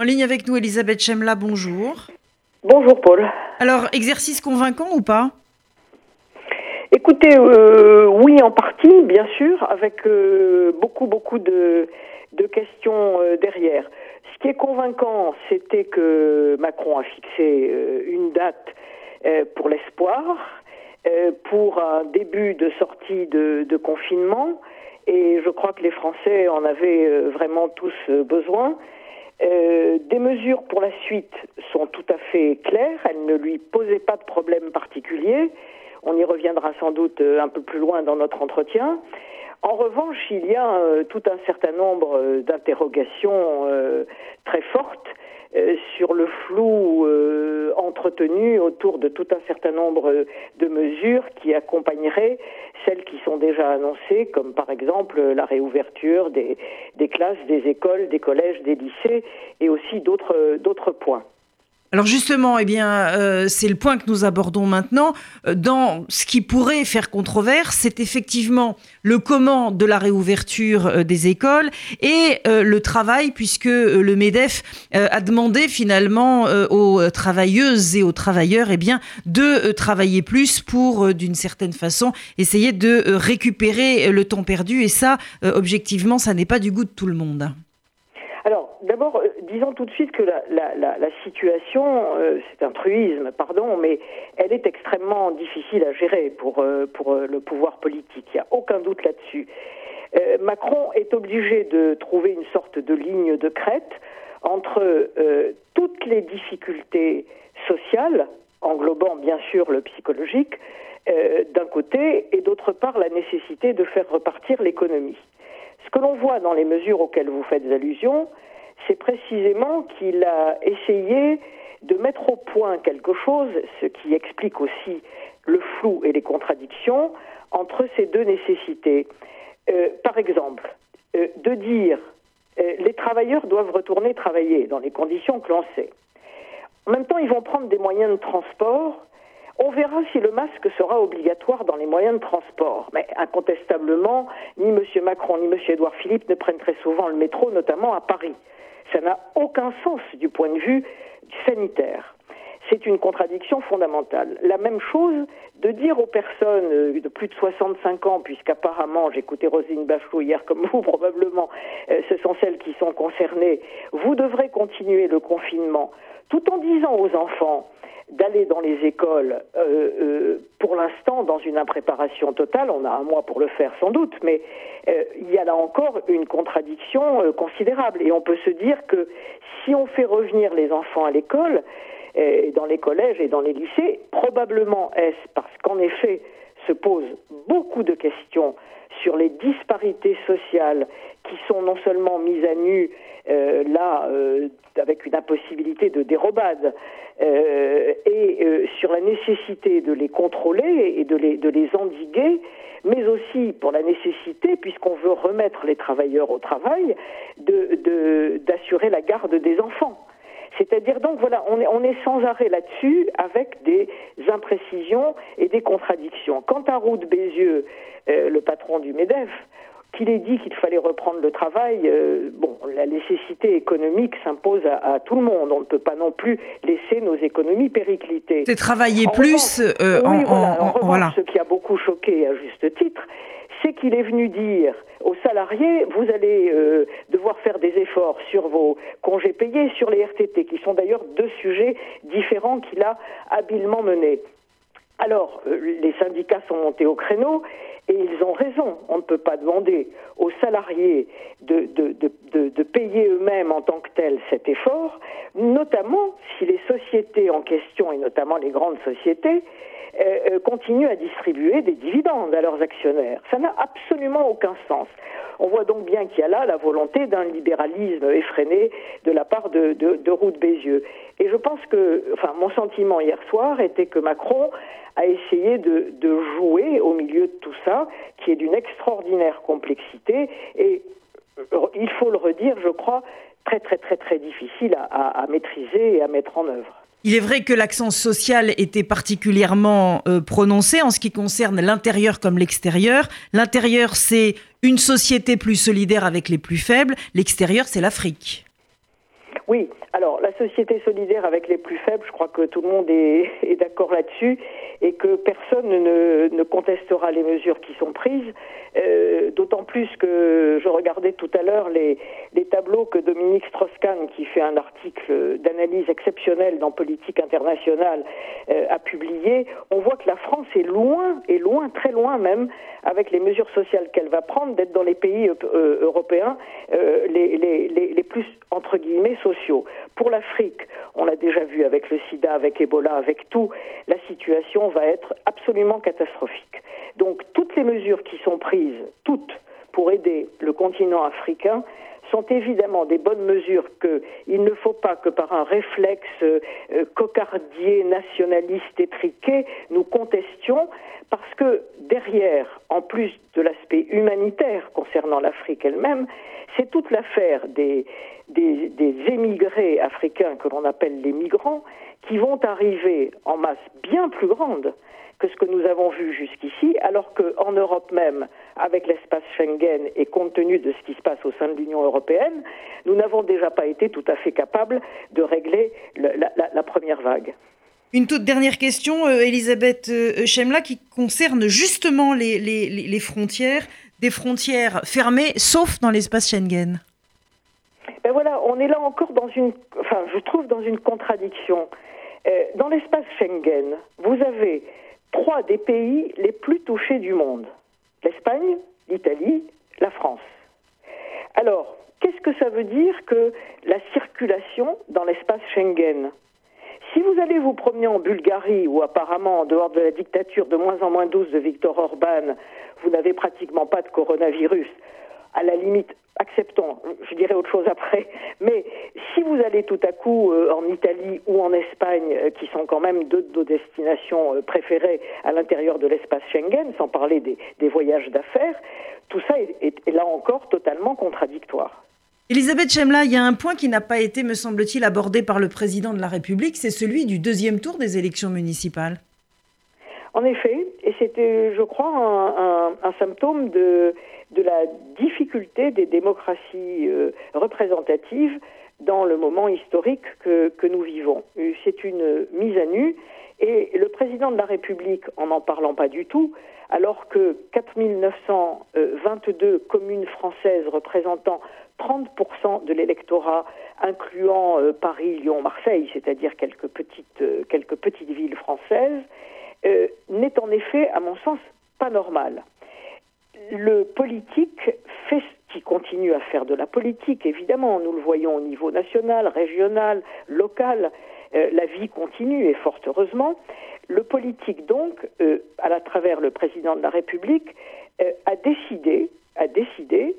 En ligne avec nous, Elisabeth Chemla, bonjour. Bonjour Paul. Alors, exercice convaincant ou pas? Écoutez, euh, oui en partie, bien sûr, avec euh, beaucoup, beaucoup de, de questions euh, derrière. Ce qui est convaincant, c'était que Macron a fixé une date pour l'espoir, pour un début de sortie de, de, confinement, et je crois que les Français en avaient vraiment tous besoin. Des mesures pour la suite sont tout à fait claires, elles ne lui posaient pas de problème particulier. On y reviendra sans doute euh, un peu plus loin dans notre entretien. En revanche, il y a euh, tout un certain nombre euh, d'interrogations très fortes sur le flou entretenu autour de tout un certain nombre de mesures qui accompagneraient celles qui sont déjà annoncées, comme par exemple la réouverture des, des classes, des écoles, des collèges, des lycées et aussi d'autres points. Alors justement, eh bien, euh, c'est le point que nous abordons maintenant. Euh, dans ce qui pourrait faire controverse, c'est effectivement le comment de la réouverture euh, des écoles et le travail, puisque le Medef a demandé finalement aux travailleuses et aux travailleurs, eh bien, de travailler plus pour, d'une certaine façon, essayer de récupérer le temps perdu. Et ça, objectivement, ça n'est pas du goût de tout le monde. D'abord, euh, disons tout de suite que la, situation, euh, c'est un truisme, pardon, mais elle est extrêmement difficile à gérer pour, euh, pour le pouvoir politique. Il n'y a aucun doute là-dessus. Macron est obligé de trouver une sorte de ligne de crête entre toutes les difficultés sociales, englobant bien sûr le psychologique, d'un côté, et d'autre part la nécessité de faire repartir l'économie. Ce que l'on voit dans les mesures auxquelles vous faites allusion, c'est précisément qu'il a essayé de mettre au point quelque chose, ce qui explique aussi le flou et les contradictions entre ces deux nécessités. Euh, par exemple, euh, de dire euh, les travailleurs doivent retourner travailler dans les conditions que l'on sait. En même temps, ils vont prendre des moyens de transport on verra si le masque sera obligatoire dans les moyens de transport. Mais incontestablement, ni M. Macron ni M. Édouard Philippe ne prennent très souvent le métro, notamment à Paris. Ça n'a aucun sens du point de vue sanitaire. C'est une contradiction fondamentale. La même chose de dire aux personnes euh, de plus de 65 ans, puisqu'apparemment, j'écoutais Rosine Bachelot hier comme vous probablement, euh, ce sont celles qui sont concernées, vous devrez continuer le confinement, tout en disant aux enfants, d'aller dans les écoles, euh, pour l'instant, dans une impréparation totale. On a un mois pour le faire sans doute, mais il y a là encore une contradiction considérable. Et on peut se dire que si on fait revenir les enfants à l'école, dans les collèges et dans les lycées, probablement est-ce parce qu'en effet se posent beaucoup de questions sur les disparités sociales qui sont non seulement mises à nu là avec une impossibilité de dérobade, euh, et euh, sur la nécessité de les contrôler et de les, endiguer, mais aussi pour la nécessité, puisqu'on veut remettre les travailleurs au travail, d'assurer la garde des enfants. C'est-à-dire donc voilà, on est, on est sans arrêt là-dessus avec des imprécisions et des contradictions. Quant à Roux Bézieux, euh, le patron du MEDEF, qu'il ait dit qu'il fallait reprendre le travail, euh, bon, la nécessité économique s'impose à, tout le monde. On ne peut pas non plus laisser nos économies péricliter. C'est travailler plus euh, en, en, revanche, ce qui a beaucoup choqué à juste titre, c'est qu'il est venu dire aux salariés, vous allez euh, devoir faire des efforts sur vos congés payés, sur les RTT, qui sont d'ailleurs deux sujets différents qu'il a habilement menés. Alors, les syndicats sont montés au créneau et ils ont raison. On ne peut pas demander aux salariés de, payer eux-mêmes en tant que tels cet effort, notamment si les sociétés en question, et notamment les grandes sociétés, euh, euh, continuent à distribuer des dividendes à leurs actionnaires. Ça n'a absolument aucun sens. On voit donc bien qu'il y a là la volonté d'un libéralisme effréné de la part de, de, de de Bézieux. Et je pense que, mon sentiment hier soir était que Macron a essayé de, jouer au milieu de tout ça, qui est d'une extraordinaire complexité et euh, il faut le redire, je crois, très très très très difficile à, maîtriser et à mettre en œuvre. Il est vrai que l'accent social était particulièrement euh, prononcé en ce qui concerne l'intérieur comme l'extérieur. L'intérieur, c'est une société plus solidaire avec les plus faibles. L'extérieur, c'est l'Afrique. Oui, alors la société solidaire avec les plus faibles, je crois que tout le monde est, d'accord là-dessus et que personne ne, contestera les mesures qui sont prises, euh, d'autant plus que je regardais tout à l'heure les, tableaux que Dominique Strauss-Kahn, qui fait un article d'analyse exceptionnelle dans Politique internationale, euh, a publié. On voit que la France est loin, est loin, très loin même, avec les mesures sociales qu'elle va prendre, d'être dans les pays euh, européens les, les plus, entre guillemets, sociaux. Pour l'Afrique, on l'a déjà vu avec le sida, avec Ebola, avec tout, la situation va être absolument catastrophique. Donc toutes les mesures qui sont prises, toutes, pour aider le continent africain, sont évidemment des bonnes mesures qu'il ne faut pas que par un réflexe euh, cocardier, nationaliste, étriqué, nous contestions, parce que derrière, en plus de l'aspect humanitaire concernant l'Afrique elle-même, c'est toute l'affaire des, émigrés africains que l'on appelle les migrants, qui vont arriver en masse bien plus grande que ce que nous avons vu jusqu'ici, alors qu'en Europe même, avec l'espace Schengen et compte tenu de ce qui se passe au sein de l'Union européenne, nous n'avons déjà pas été tout à fait capables de régler la, première vague. Une toute dernière question, euh, Elisabeth euh, Chemla, qui concerne justement les, les frontières, des frontières fermées, sauf dans l'espace Schengen. Ben voilà, on est là encore dans une, enfin, je trouve dans une contradiction. Euh, dans l'espace Schengen, vous avez trois des pays les plus touchés du monde l'Espagne, l'Italie, la France. Alors, qu'est-ce que ça veut dire que la circulation dans l'espace Schengen? Si vous allez vous promener en Bulgarie, ou apparemment en dehors de la dictature de moins en moins douce de Viktor Orban, vous n'avez pratiquement pas de coronavirus, à la limite, acceptons, je dirais autre chose après, mais si vous allez tout à coup euh, en Italie ou en Espagne, euh, qui sont quand même deux de nos destinations euh, préférées à l'intérieur de l'espace Schengen, sans parler des, voyages d'affaires, tout ça est, là encore totalement contradictoire. Elisabeth Chemla, il y a un point qui n'a pas été, me semble-t-il, abordé par le président de la République, c'est celui du deuxième tour des élections municipales. En effet, et c'était, je crois, un symptôme de, de la difficulté des démocraties euh, représentatives dans le moment historique que, nous vivons. C'est une mise à nu et le président de la République, en n'en parlant pas du tout, alors que 4922 communes françaises représentant 30% de l'électorat, incluant euh, Paris, Lyon, Marseille, c'est-à-dire quelques petites, euh, quelques petites villes françaises, n'est en effet, à mon sens, pas normal le politique fait qui continue à faire de la politique, évidemment, nous le voyons au niveau national, régional, local, euh, la vie continue et fort heureusement. Le politique, donc, euh, à travers le président de la République, euh, a décidé, a décidé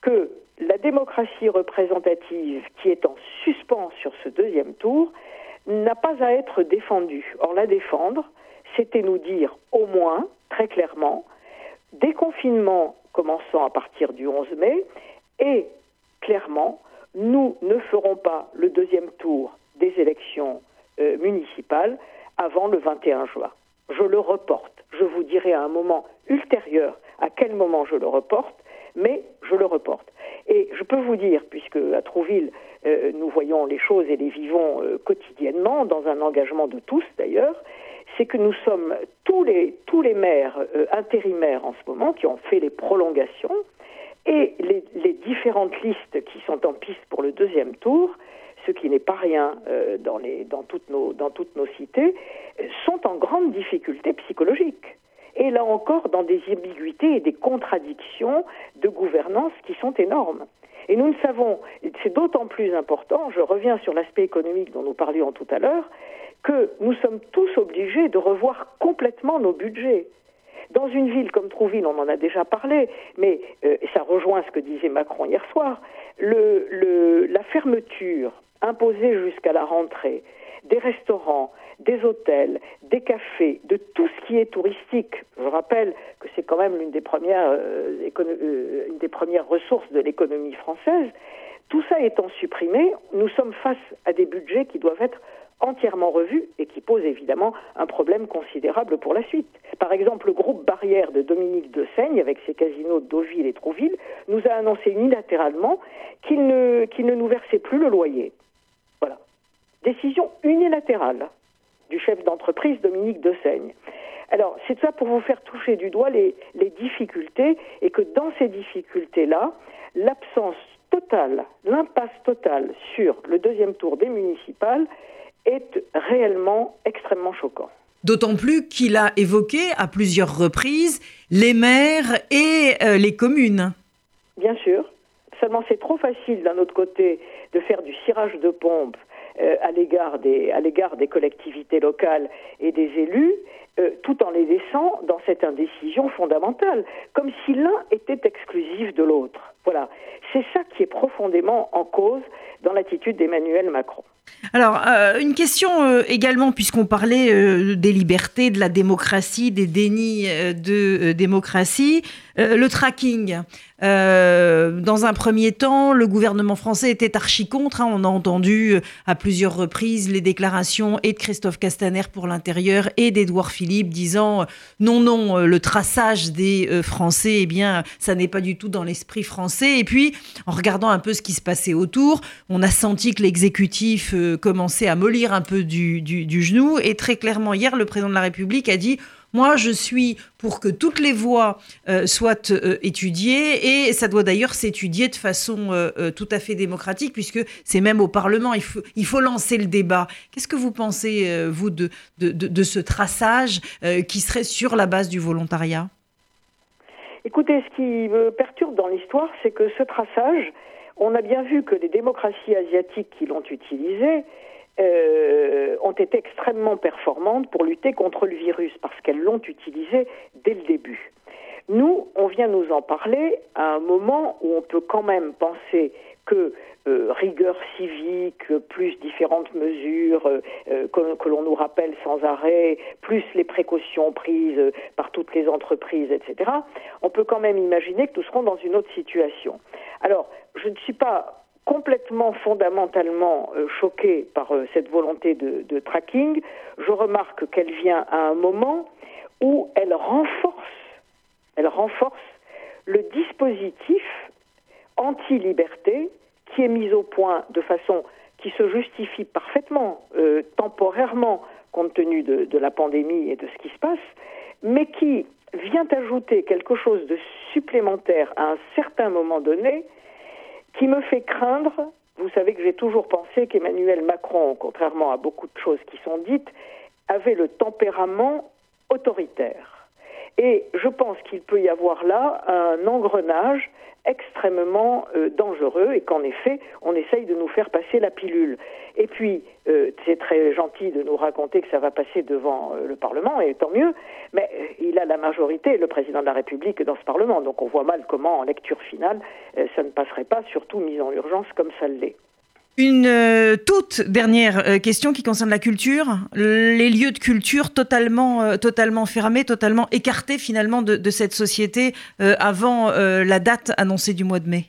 que la démocratie représentative qui est en suspens sur ce deuxième tour n'a pas à être défendue. Or, la défendre, c'était nous dire au moins, très clairement, déconfinement commençant à partir du 11 mai et clairement, nous ne ferons pas le deuxième tour des élections euh, municipales avant le 21 juin. Je le reporte. Je vous dirai à un moment ultérieur à quel moment je le reporte, mais je le reporte. Et je peux vous dire, puisque à Trouville, euh, nous voyons les choses et les vivons euh, quotidiennement, dans un engagement de tous d'ailleurs, c'est que nous sommes tous les, tous les maires euh, intérimaires en ce moment qui ont fait les prolongations et les, différentes listes qui sont en piste pour le deuxième tour, ce qui n'est pas rien euh, dans, les, dans, toutes nos, dans toutes nos cités, sont en grande difficulté psychologique. Et là encore, dans des ambiguïtés et des contradictions de gouvernance qui sont énormes. Et nous ne savons, c'est d'autant plus important, je reviens sur l'aspect économique dont nous parlions tout à l'heure, que nous sommes tous obligés de revoir complètement nos budgets. Dans une ville comme Trouville, on en a déjà parlé, mais euh, ça rejoint ce que disait Macron hier soir, la fermeture imposée jusqu'à la rentrée des restaurants, des hôtels, des cafés, de tout ce qui est touristique. Je rappelle que c'est quand même l'une des premières, euh, euh, une des premières ressources de l'économie française. Tout ça étant supprimé, nous sommes face à des budgets qui doivent être entièrement revu et qui pose évidemment un problème considérable pour la suite. Par exemple, le groupe Barrière de Dominique de Seigne, avec ses casinos de Deauville et Trouville, nous a annoncé unilatéralement qu'il ne, qu'il ne nous versait plus le loyer. Décision unilatérale du chef d'entreprise Dominique Dessaigne. Alors, c'est ça pour vous faire toucher du doigt les difficultés et que dans ces difficultés-là, l'absence totale, l'impasse totale sur le deuxième tour des municipales est réellement extrêmement choquant. D'autant plus qu'il a évoqué à plusieurs reprises les maires et euh, les communes. Bien sûr. Seulement, c'est trop facile d'un autre côté de faire du cirage de pompe euh, à l'égard des, à l'égard des collectivités locales et des élus, euh, tout en les laissant dans cette indécision fondamentale, comme si l'un était exclusif de l'autre. Voilà, c'est ça qui est profondément en cause dans l'attitude d'Emmanuel Macron. Alors, euh, une question euh, également, puisqu'on parlait des libertés, de la démocratie, des dénis de démocratie, le tracking. dans un premier temps, le gouvernement français était archi contre. Hein. On a entendu à plusieurs reprises les déclarations et de Christophe Castaner pour l'intérieur et d'Édouard Philippe disant non, non, le traçage des Français, eh bien, ça n'est pas du tout dans l'esprit français. Et puis, en regardant un peu ce qui se passait autour, on a senti que l'exécutif commencer à mollir un peu du, genou. Et très clairement, hier, le président de la République a dit moi, je suis pour que toutes les voies euh, soient euh, étudiées et ça doit d'ailleurs s'étudier de façon euh, tout à fait démocratique puisque c'est même au Parlement, il faut, lancer le débat. Qu'est-ce que vous pensez, vous, de, de, ce traçage qui serait sur la base du volontariat? Écoutez, ce qui me perturbe dans l'histoire, c'est que ce traçage, on a bien vu que les démocraties asiatiques qui l'ont utilisé euh, ont été extrêmement performantes pour lutter contre le virus parce qu'elles l'ont utilisé dès le début. Nous, on vient nous en parler à un moment où on peut quand même penser que euh, rigueur civique, plus différentes mesures euh, que, l'on nous rappelle sans arrêt, plus les précautions prises par toutes les entreprises, etc., on peut quand même imaginer que nous serons dans une autre situation. Alors, je ne suis pas complètement fondamentalement euh, choquée par cette volonté de, tracking. Je remarque qu'elle vient à un moment où elle renforce, elle renforce le dispositif anti-liberté qui est mise au point de façon qui se justifie parfaitement euh, temporairement compte tenu de, la pandémie et de ce qui se passe, mais qui vient ajouter quelque chose de supplémentaire à un certain moment donné qui me fait craindre, vous savez que j'ai toujours pensé qu'Emmanuel Macron, contrairement à beaucoup de choses qui sont dites, avait le tempérament autoritaire. Et je pense qu'il peut y avoir là un engrenage extrêmement euh, dangereux et qu'en effet, on essaye de nous faire passer la pilule. Et puis, euh, c'est très gentil de nous raconter que ça va passer devant euh, le Parlement, et tant mieux, mais il a la majorité, le président de la République, dans ce Parlement. Donc on voit mal comment, en lecture finale, ça ne passerait pas, surtout mise en urgence comme ça l'est. Une euh, toute dernière euh, question qui concerne la culture. Les lieux de culture totalement, euh, totalement fermés, totalement écartés finalement de, cette société avant la date annoncée du mois de mai.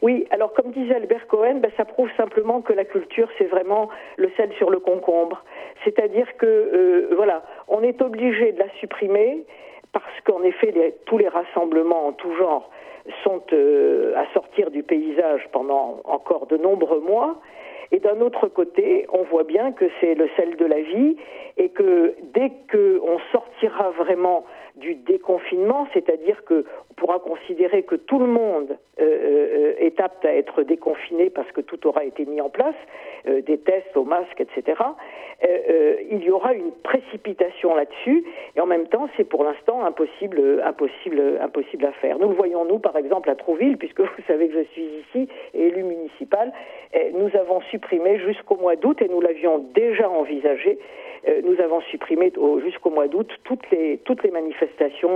Oui, alors comme disait Albert Cohen, ben, ça prouve simplement que la culture, c'est vraiment le sel sur le concombre. C'est-à-dire que, voilà, on est obligé de la supprimer parce qu'en effet, tous les rassemblements en tout genre sont euh, à sortir du paysage pendant encore de nombreux mois. Et d'un autre côté, on voit bien que c'est le sel de la vie et que dès qu'on sortira vraiment du déconfinement, c'est-à-dire que on pourra considérer que tout le monde euh, euh, est apte à être déconfiné parce que tout aura été mis en place, euh, des tests au masque, etc. il y aura une précipitation là-dessus et en même temps, c'est pour l'instant impossible, impossible, impossible à faire. Nous le voyons nous, par exemple, à Trouville, puisque vous savez que je suis ici élu municipal, nous avons supprimé jusqu'au mois d'août et nous l'avions déjà envisagé nous avons supprimé jusqu'au mois d'août toutes les, toutes les manifestations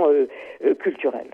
euh, euh, culturelles.